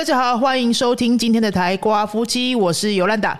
大家好，欢迎收听今天的台瓜夫妻，我是尤兰达。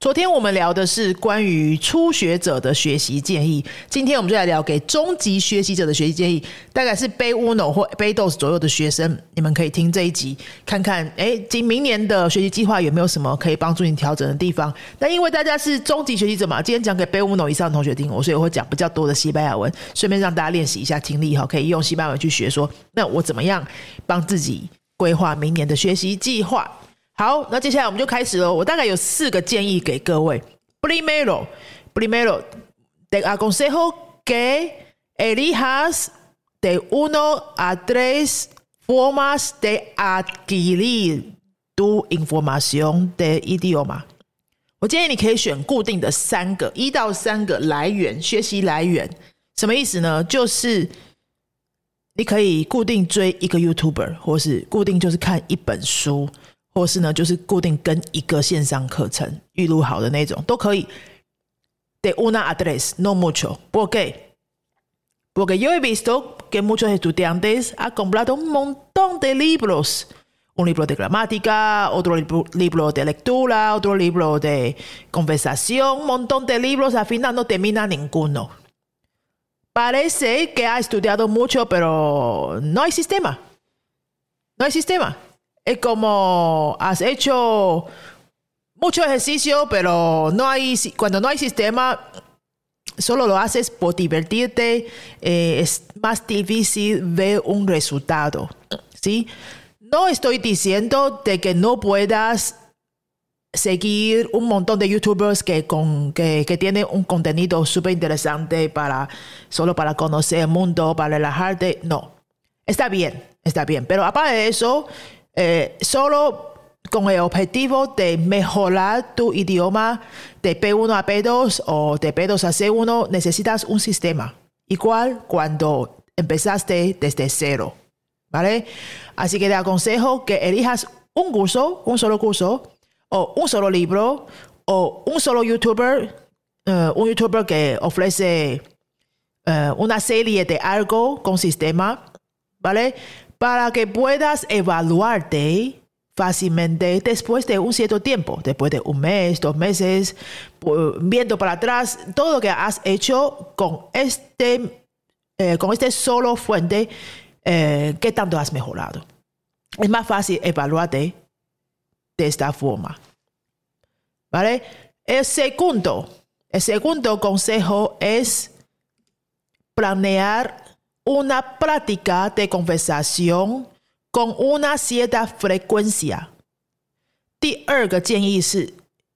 昨天我们聊的是关于初学者的学习建议，今天我们就来聊给中级学习者的学习建议，大概是背 Uno 或背 Dos 左右的学生，你们可以听这一集，看看哎，今明年的学习计划有没有什么可以帮助你调整的地方。那因为大家是中级学习者嘛，今天讲给背 Uno 以上的同学听，我所以我会讲比较多的西班牙文，顺便让大家练习一下听力哈，可以用西班牙文去学。说那我怎么样帮自己规划明年的学习计划？好，那接下来我们就开始了。我大概有四个建议给各位。Primero, primero, te aconsejo que elijas de uno a tres formas de adquirir tu información de idioma。我建议你可以选固定的三个，一到三个来源，学习来源。什么意思呢？就是你可以固定追一个 YouTuber，或是固定就是看一本书。或是呢，就是固定跟一个线上课程预录好的那种都可以。De una a tres, no mucho. ¿Por qué? Porque yo he visto que muchos estudiantes han comprado un montón de libros. Un libro de gramática, otro libro, de lectura, otro libro de conversación, un montón de libros, al final no termina ninguno. Parece que ha estudiado mucho, pero no hay sistema. No hay sistema. es como has hecho mucho ejercicio, pero no hay, cuando no hay sistema, solo lo haces por divertirte, eh, es más difícil ver un resultado. ¿sí? No estoy diciendo de que no puedas seguir un montón de youtubers que, con, que, que tienen un contenido súper interesante para solo para conocer el mundo, para relajarte. No, está bien, está bien. Pero aparte de eso, eh, solo con el objetivo de mejorar tu idioma de P1 a P2 o de P2 a C1, necesitas un sistema. Igual cuando empezaste desde cero. ¿Vale? Así que te aconsejo que elijas un curso, un solo curso, o un solo libro, o un solo youtuber, uh, un youtuber que ofrece uh, una serie de algo con sistema, ¿vale? para que puedas evaluarte fácilmente después de un cierto tiempo, después de un mes, dos meses, viendo para atrás todo lo que has hecho con este, eh, con este solo fuente, eh, qué tanto has mejorado. Es más fácil evaluarte de esta forma. ¿Vale? El segundo, el segundo consejo es planear una práctica de conversación con una cierta frecuencia。第二个建议是，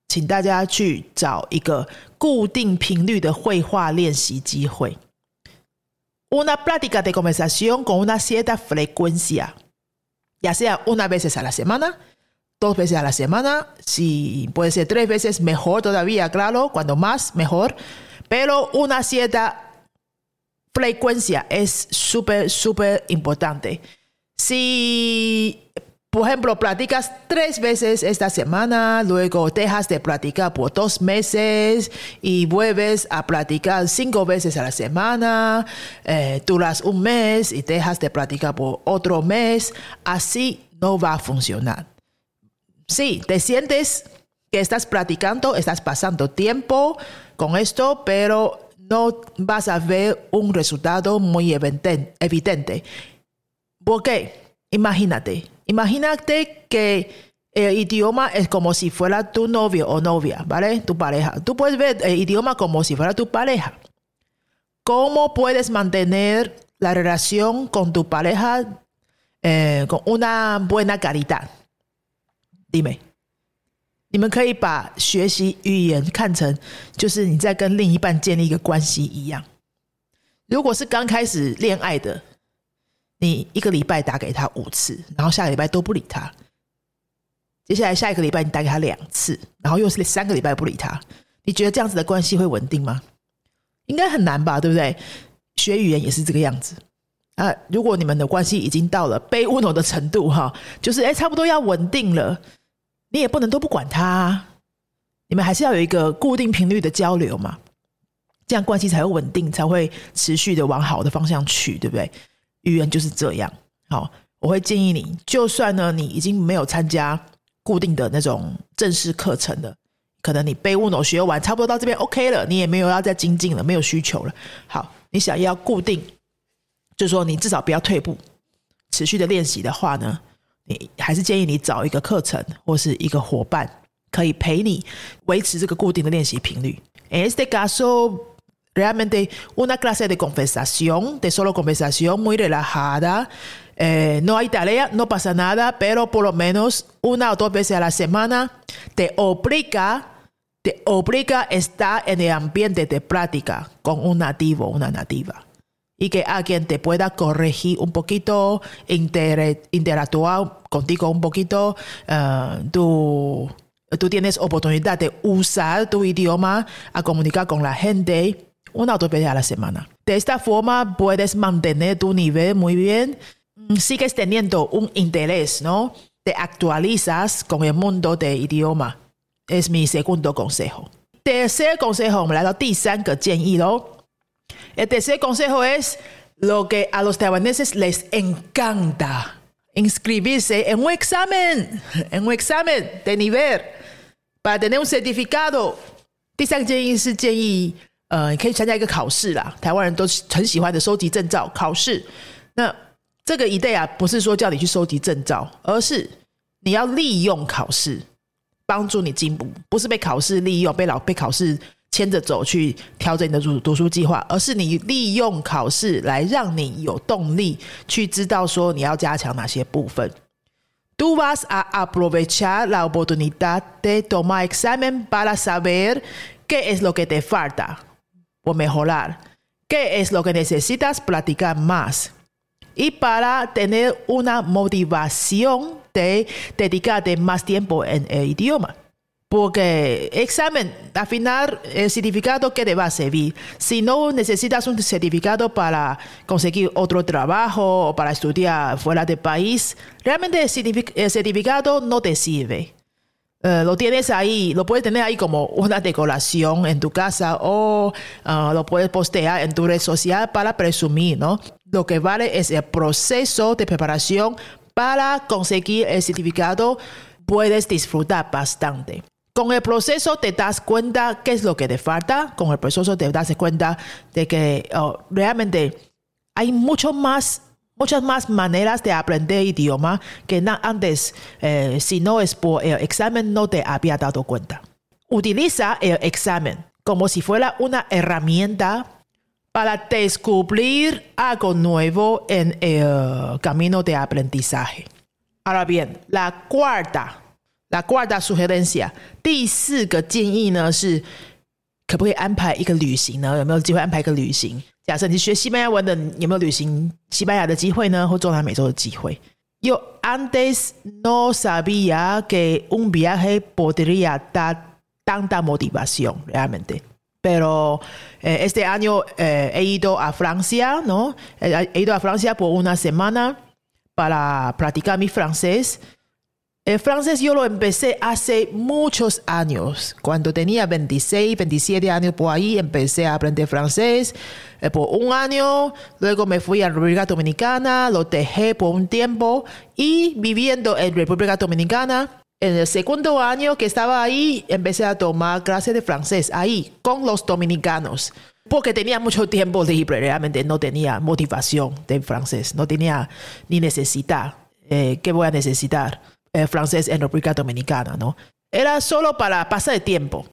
请大家去找一个固定频率的绘画练习机会。Una práctica de conversación con una cierta frecuencia, ya sea una vez a la semana, dos veces a la semana, si puede ser tres veces, mejor todavía, claro, cuando más, mejor, pero una cierta frecuencia es súper, súper importante. Si, por ejemplo, platicas tres veces esta semana, luego dejas de platicar por dos meses y vuelves a platicar cinco veces a la semana, eh, duras un mes y dejas de platicar por otro mes, así no va a funcionar. Sí, te sientes que estás platicando, estás pasando tiempo con esto, pero no vas a ver un resultado muy evidente. Porque, imagínate, imagínate que el idioma es como si fuera tu novio o novia, ¿vale? Tu pareja. Tú puedes ver el idioma como si fuera tu pareja. ¿Cómo puedes mantener la relación con tu pareja eh, con una buena calidad? Dime. 你们可以把学习语言看成就是你在跟另一半建立一个关系一样。如果是刚开始恋爱的，你一个礼拜打给他五次，然后下个礼拜都不理他，接下来下一个礼拜你打给他两次，然后又是三个礼拜不理他，你觉得这样子的关系会稳定吗？应该很难吧，对不对？学语言也是这个样子啊。如果你们的关系已经到了被温柔的程度，哈，就是哎，差不多要稳定了。你也不能都不管他，你们还是要有一个固定频率的交流嘛，这样关系才会稳定，才会持续的往好的方向去，对不对？语言就是这样。好，我会建议你，就算呢你已经没有参加固定的那种正式课程了，可能你背乌诺学完，差不多到这边 OK 了，你也没有要再精进了，没有需求了。好，你想要固定，就是说你至少不要退步，持续的练习的话呢，你还是建议你找一个课程或是一个伙伴，可以陪你维持这个固定的练习频率。Este caso realmente una clase de conversación, de solo conversación muy relajada. Eh, no hay tarea, no pasa nada, pero por lo menos una o dos veces a la semana te obliga, te obliga a estar en el ambiente de práctica con un nativo, una nativa. Y que alguien te pueda corregir un poquito, interactuar contigo un poquito, uh, tú, tú tienes oportunidad de usar tu idioma a comunicar con la gente una o dos veces a la semana. De esta forma puedes mantener tu nivel muy bien Mm, sigues teniendo un interés, ¿no? Te actualizas con el mundo de idioma. Es mi segundo consejo. Tercer consejo, El tercer consejo es lo que a los taiwaneses les encanta. Inscribirse en un examen, en un examen de nivel para tener un certificado. 第三个建议是建议，呃，你可以参加一个考试啦。台湾人都很喜欢的收集证照考试。那这个一代啊，不是说叫你去收集证照，而是你要利用考试帮助你进步，不是被考试利用，被老被考试牵着走去调整你的读读书计划，而是你利用考试来让你有动力去知道说你要加强哪些部分。Tú vas a aprovechar la oportunidad de tomar examen para saber qué es lo que te falta o mejorar, qué es lo que necesitas practicar más. y para tener una motivación de dedicarte más tiempo en el idioma. Porque examen, al final, el certificado que te va a servir. Si no necesitas un certificado para conseguir otro trabajo o para estudiar fuera del país, realmente el certificado no te sirve. Eh, lo tienes ahí, lo puedes tener ahí como una decoración en tu casa o uh, lo puedes postear en tu red social para presumir, ¿no? Lo que vale es el proceso de preparación para conseguir el certificado. Puedes disfrutar bastante. Con el proceso te das cuenta qué es lo que te falta. Con el proceso te das cuenta de que oh, realmente hay más muchas más maneras de aprender idioma que antes, eh, si no es por el examen, no te había dado cuenta. Utiliza el examen como si fuera una herramienta para descubrir algo nuevo en el camino de aprendizaje. Ahora bien, la cuarta, la cuarta sugerencia, 第四个建议呢是，可不可以安排一个旅行呢？有没有机会安排一个旅行？假设你学西班牙文的，有没有旅行西班牙的机会呢？或中南美洲的机会？Yo antes no sabía que un viaje podría dar tanta motivación realmente, pero este año he ido a Francia, ¿no? He ido a Francia por una semana para practicar mi francés. El francés yo lo empecé hace muchos años. Cuando tenía 26, 27 años por ahí, empecé a aprender francés eh, por un año. Luego me fui a República Dominicana, lo dejé por un tiempo y viviendo en República Dominicana. En el segundo año que estaba ahí, empecé a tomar clases de francés ahí con los dominicanos. Porque tenía mucho tiempo libre, realmente no tenía motivación de francés, no tenía ni necesidad. Eh, ¿Qué voy a necesitar? Eh, francés en República Dominicana, ¿no? Era solo para pasar el tiempo.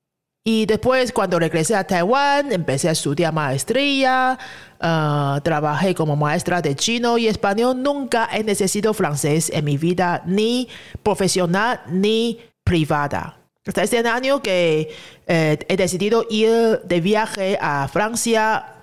Y después, cuando regresé a Taiwán, empecé a estudiar maestría, ah, trabajé como maestra de chino y español. Nunca he necesitado francés en mi vida, ni profesional ni privada. Hasta este año que eh, he decidido ir de viaje a Francia,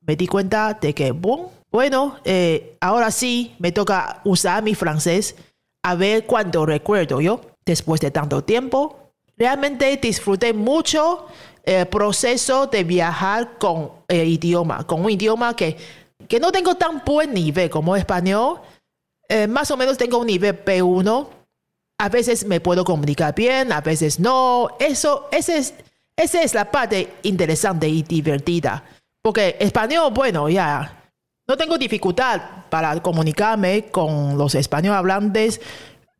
me di cuenta de que, bueno, eh, ahora sí me toca usar mi francés a ver cuando recuerdo yo, después de tanto tiempo, realmente disfruté mucho el proceso de viajar con el idioma, con un idioma que, que no tengo tan buen nivel como español, eh, más o menos tengo un nivel B1, a veces me puedo comunicar bien, a veces no, eso, ese es, esa es la parte interesante y divertida, porque español, bueno, ya no tengo dificultad para comunicarme con los español hablantes,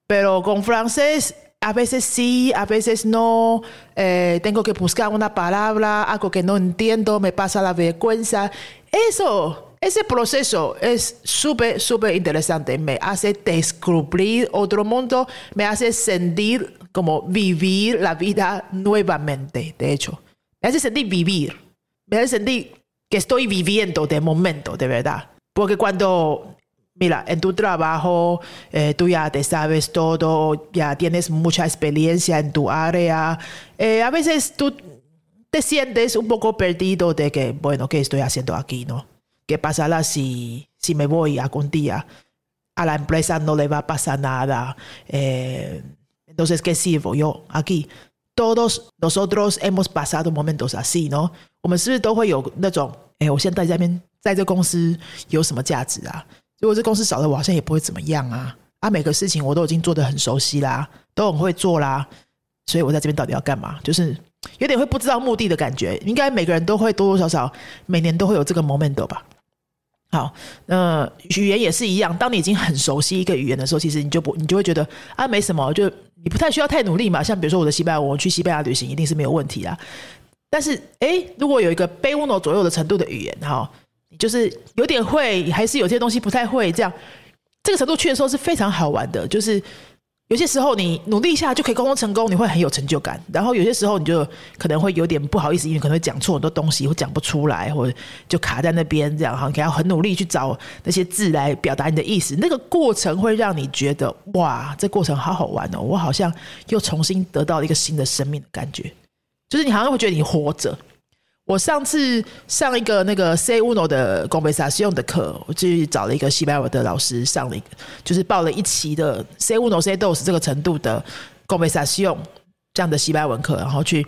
pero con francés a veces sí, a veces no. Eh, tengo que buscar una palabra, algo que no entiendo, me pasa la vergüenza. Eso, ese proceso es súper, súper interesante. Me hace descubrir otro mundo, me hace sentir como vivir la vida nuevamente, de hecho. Me hace sentir vivir, me hace sentir que estoy viviendo de momento, de verdad. Porque cuando, mira, en tu trabajo, eh, tú ya te sabes todo, ya tienes mucha experiencia en tu área, eh, a veces tú te sientes un poco perdido de que, bueno, ¿qué estoy haciendo aquí, no? ¿Qué pasará si, si me voy algún día? A la empresa no le va a pasar nada. Eh, entonces, ¿qué sirvo yo aquí? Todos nosotros hemos pasado momentos así，喏，我们是不是都会有那种，哎，我现在在这边，在这公司有什么价值啊？如果这公司少了我，好像也不会怎么样啊。啊，每个事情我都已经做得很熟悉啦，都很会做啦，所以我在这边到底要干嘛？就是有点会不知道目的的感觉。应该每个人都会多多少少每年都会有这个 moment 吧。好，那语言也是一样。当你已经很熟悉一个语言的时候，其实你就不，你就会觉得啊，没什么，就。你不太需要太努力嘛，像比如说我的西班牙，我去西班牙旅行一定是没有问题啊。但是，哎，如果有一个背乌诺左右的程度的语言，哈，就是有点会，还是有些东西不太会，这样这个程度去的时候是非常好玩的，就是。有些时候你努力一下就可以沟通成功，你会很有成就感。然后有些时候你就可能会有点不好意思，因为可能会讲错很多东西，或讲不出来，或者就卡在那边这样哈。你要很努力去找那些字来表达你的意思，那个过程会让你觉得哇，这过程好好玩哦！我好像又重新得到一个新的生命的感觉，就是你好像会觉得你活着。我上次上一个那个 C Uno 的 conversation 的课，我去找了一个西班牙的老师上了一个，就是报了一期的 C Uno C Dos 这个程度的 conversation 这样的西班牙文课，然后去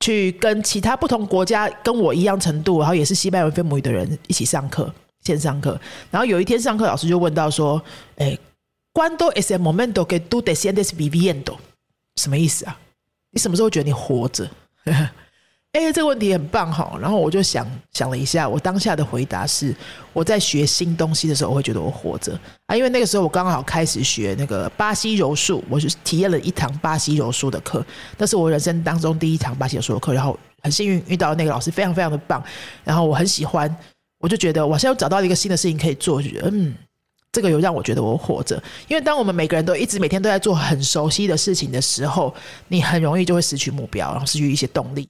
去跟其他不同国家跟我一样程度，然后也是西班牙文非母语的人一起上课，线上课。然后有一天上课，老师就问到说：“哎，cuando es el momento que tú te sientes viviendo？什么意思啊？你什么时候觉得你活着？” 哎，这个问题很棒哈！然后我就想想了一下，我当下的回答是：我在学新东西的时候，我会觉得我活着啊，因为那个时候我刚好开始学那个巴西柔术，我就体验了一堂巴西柔术的课，那是我人生当中第一堂巴西柔术的课，然后很幸运遇到那个老师，非常非常的棒，然后我很喜欢，我就觉得我现在又找到一个新的事情可以做，就觉得嗯，这个有让我觉得我活着。因为当我们每个人都一直每天都在做很熟悉的事情的时候，你很容易就会失去目标，然后失去一些动力。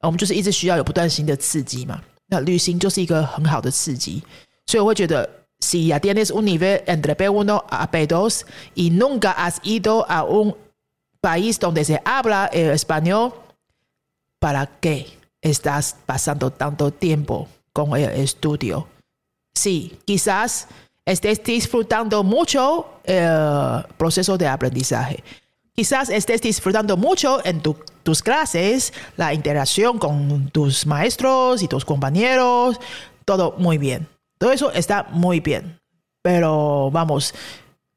我们就是一直需要有不断新的刺激嘛，那旅行就是一个很好的刺激，所以我会觉得，si ya tienes un nivel entre B1 a B2 y nunca has ido a un país donde se habla el español, ¿para qué estás pasando tanto tiempo con el estudio? Sí, quizás estés disfrutando mucho el proceso de aprendizaje. Quizás estés disfrutando mucho en tus clases, la interacción con tus maestros y tus compañeros, todo muy bien. Todo eso está muy bien. Pero vamos,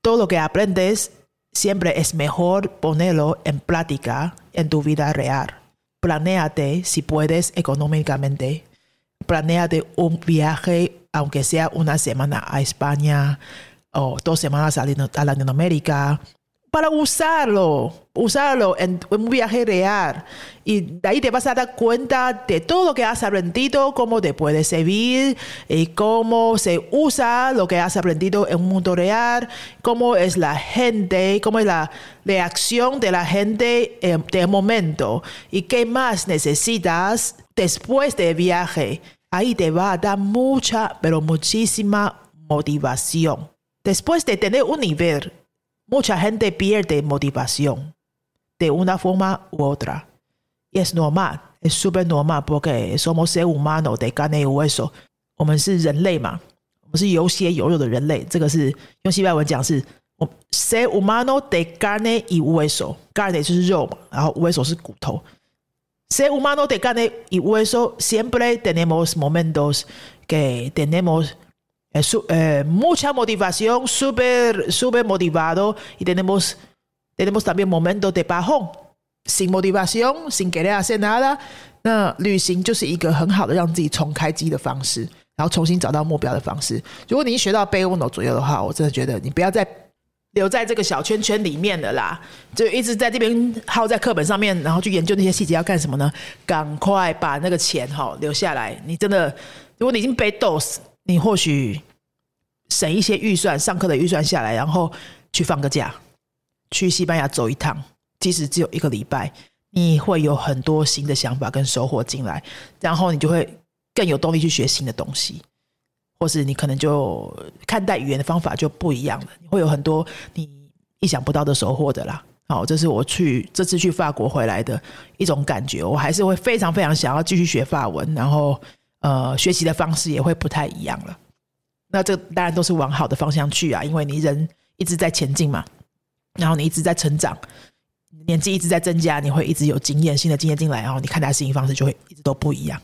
todo lo que aprendes siempre es mejor ponerlo en práctica en tu vida real. Planéate si puedes económicamente. Planéate un viaje, aunque sea una semana a España o dos semanas a Latinoamérica para usarlo, usarlo en, un viaje real. Y de ahí te vas a dar cuenta de todo lo que has aprendido, cómo te puede servir, y cómo se usa lo que has aprendido en un mundo real, cómo es la gente, cómo es la reacción de la gente en, de momento y qué más necesitas después del viaje. Ahí te va a dar mucha, pero muchísima motivación. Después de tener un nivel mucha gente pierde motivación de una forma u otra. Y es normal, es súper normal porque somos seres humanos de carne y hueso. 我们是人类嘛，我们是有血有肉的人类。这个是用西班牙文讲是我 ser humano de carne y hueso。carne 就是肉嘛，然后 hueso 是骨头。ser humano de carne y hueso siempre tenemos momentos que tenemos eh, mucha motivación, súper, súper motivado y tenemos, tenemos también momentos de bajón, sin motivación, sin querer hacer nada。那旅行就是一个很好的让自己重开机的方式。然后重新找到目标的方式。如果你学到背 uno 左右的话，我真的觉得你不要再留在这个小圈圈里面了啦，就一直在这边耗在课本上面，然后去研究那些细节要干什么呢？赶快把那个钱哈留下来。你真的，如果你已经背 dos，你或许省一些预算，上课的预算下来，然后去放个假，去西班牙走一趟，即使只有一个礼拜，你会有很多新的想法跟收获进来，然后你就会更有动力去学新的东西。或是你可能就看待语言的方法就不一样了，你会有很多你意想不到的收获的啦。好，这是我去这次去法国回来的一种感觉，我还是会非常非常想要继续学法文，然后呃，学习的方式也会不太一样了。那这当然都是往好的方向去啊，因为你人一直在前进嘛，然后你一直在成长，年纪一直在增加，你会一直有经验，新的经验进来，然后你看待事情方式就会一直都不一样。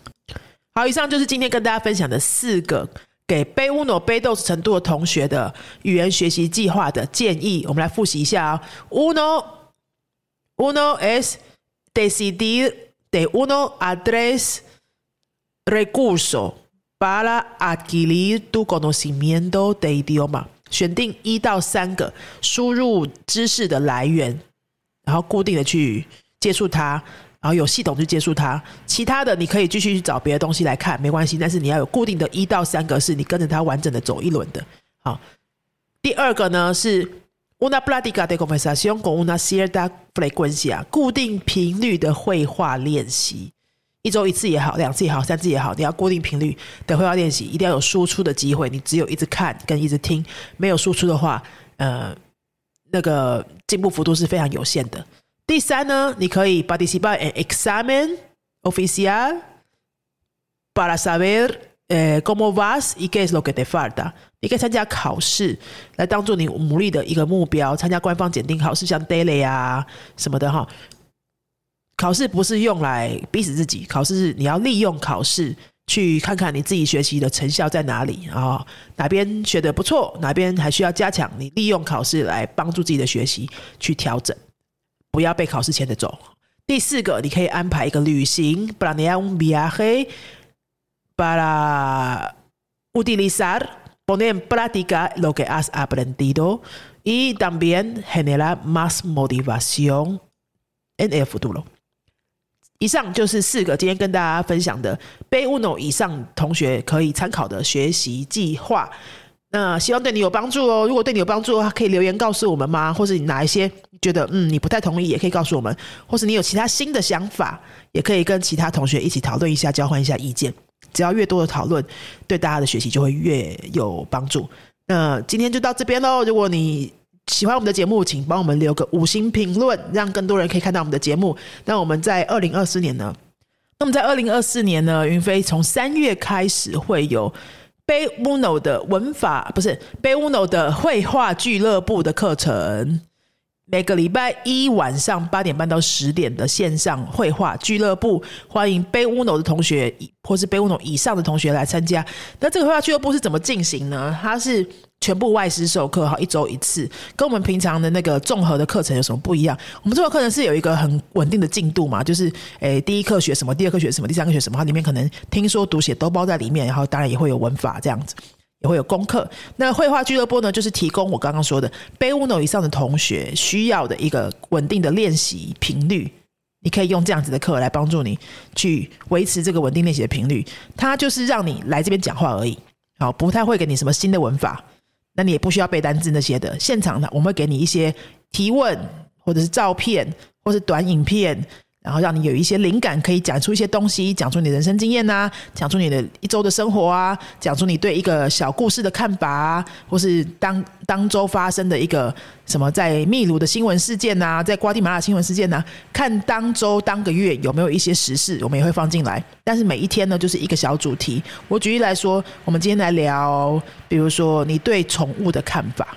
好，以上就是今天跟大家分享的四个。给背乌诺背豆程度的同学的语言学习计划的建议，我们来复习一下啊。Uno, uno es decidir de uno a tres recursos para adquirir tu conocimiento de idioma。选定一到三个输入知识的来源，然后固定的去接触它。然后有系统去接触它，其他的你可以继续去找别的东西来看，没关系。但是你要有固定的一到三个，是你跟着它完整的走一轮的。好，第二个呢是 una práctica de conversación con una cierta frecuencia，固定频率的绘画练习，一周一次也好，两次也好，三次也好，你要固定频率的绘画练习，一定要有输出的机会。你只有一直看跟一直听，没有输出的话，呃，那个进步幅度是非常有限的。第三呢，你可以 participar en examen oficial para saber 呃 cómo vas y qué es lo que te falta。你可以参加考试来当做你努力的一个目标，参加官方检定考试，像 daily 啊什么的哈。考试不是用来逼死自己，考试是你要利用考试去看看你自己学习的成效在哪里啊，哪边学的不错，哪边还需要加强，你利用考试来帮助自己的学习去调整。不要被考试牵着走。第四个，你可以安排一个旅行，planear un viaje para utilizar, poner en práctica lo que has aprendido y también generar más motivación en el futuro。以上就是四个今天跟大家分享的背 uno 以上同学可以参考的学习计划。那希望对你有帮助哦。如果对你有帮助的话，可以留言告诉我们吗？或者你哪一些觉得嗯你不太同意，也可以告诉我们。或是你有其他新的想法，也可以跟其他同学一起讨论一下，交换一下意见。只要越多的讨论，对大家的学习就会越有帮助。那今天就到这边喽。如果你喜欢我们的节目，请帮我们留个五星评论，让更多人可以看到我们的节目。那我们在二零二四年呢？那么在二零二四年呢？云飞从三月开始会有。Bayuno 的文法不是 Bayuno 的绘画俱乐部的课程，每个礼拜一晚上八点半到十点的线上绘画俱乐部，欢迎 Bayuno 的同学或是 Bayuno 以上的同学来参加。那这个绘画俱乐部是怎么进行呢？它是。全部外师授课哈，一周一次，跟我们平常的那个综合的课程有什么不一样？我们综合课程是有一个很稳定的进度嘛，就是诶，第一课学什么，第二课学什么，第三课学什么，它里面可能听说读写都包在里面，然后当然也会有文法这样子，也会有功课。那绘画俱乐部呢，就是提供我刚刚说的背 uno 以上的同学需要的一个稳定的练习频率，你可以用这样子的课来帮助你去维持这个稳定练习的频率。它就是让你来这边讲话而已，好，不太会给你什么新的文法。那你也不需要背单字那些的，现场呢，我们会给你一些提问，或者是照片，或是短影片。然后让你有一些灵感，可以讲出一些东西，讲出你的人生经验呐，讲出你的一周的生活啊，讲出你对一个小故事的看法啊，或是当当周发生的一个什么在秘鲁的新闻事件呐，在瓜地马拉新闻事件呐，看当周当个月有没有一些时事，我们也会放进来。但是每一天呢，就是一个小主题。我举例来说，我们今天来聊，比如说你对宠物的看法。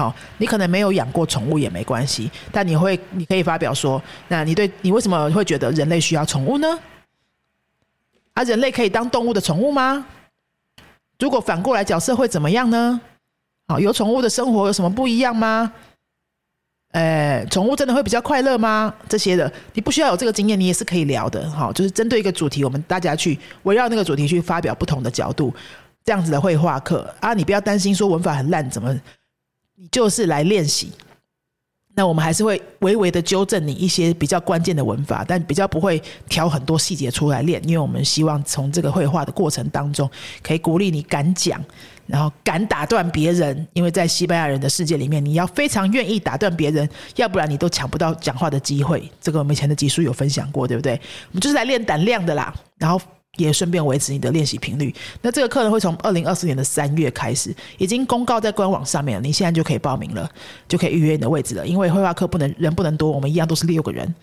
好，你可能没有养过宠物也没关系，但你会，你可以发表说，那你对你为什么会觉得人类需要宠物呢？啊，人类可以当动物的宠物吗？如果反过来角色会怎么样呢？好，有宠物的生活有什么不一样吗？诶，宠物真的会比较快乐吗？这些的，你不需要有这个经验，你也是可以聊的。好，就是针对一个主题，我们大家去围绕那个主题去发表不同的角度。这样子的绘画课啊，你不要担心说文法很烂，怎么你就是来练习。那我们还是会微微的纠正你一些比较关键的文法，但比较不会挑很多细节出来练，因为我们希望从这个绘画的过程当中，可以鼓励你敢讲，然后敢打断别人。因为在西班牙人的世界里面，你要非常愿意打断别人，要不然你都抢不到讲话的机会。这个我们以前的集数有分享过，对不对？我们就是来练胆量的啦，然后。也顺便维持你的练习频率。那这个课呢，会从二零二四年的三月开始，已经公告在官网上面了。你现在就可以报名了，就可以预约你的位置了。因为绘画课不能人不能多，我们一样都是六个人，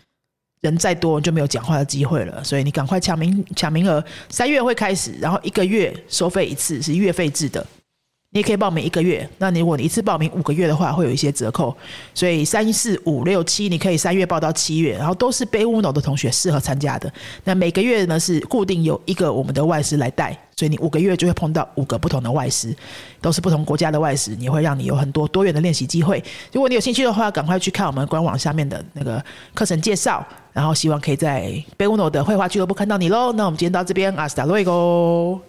人再多就没有讲话的机会了。所以你赶快抢名抢名额，三月会开始，然后一个月收费一次，是月费制的。你也可以报名一个月，那你如果你一次报名五个月的话，会有一些折扣。所以三四五六七，你可以三月报到七月，然后都是背乌脑的同学适合参加的。那每个月呢是固定有一个我们的外师来带，所以你五个月就会碰到五个不同的外师，都是不同国家的外师，你会让你有很多多元的练习机会。如果你有兴趣的话，赶快去看我们官网下面的那个课程介绍，然后希望可以在背乌脑的绘画俱乐部看到你喽。那我们今天到这边，阿斯达瑞哥。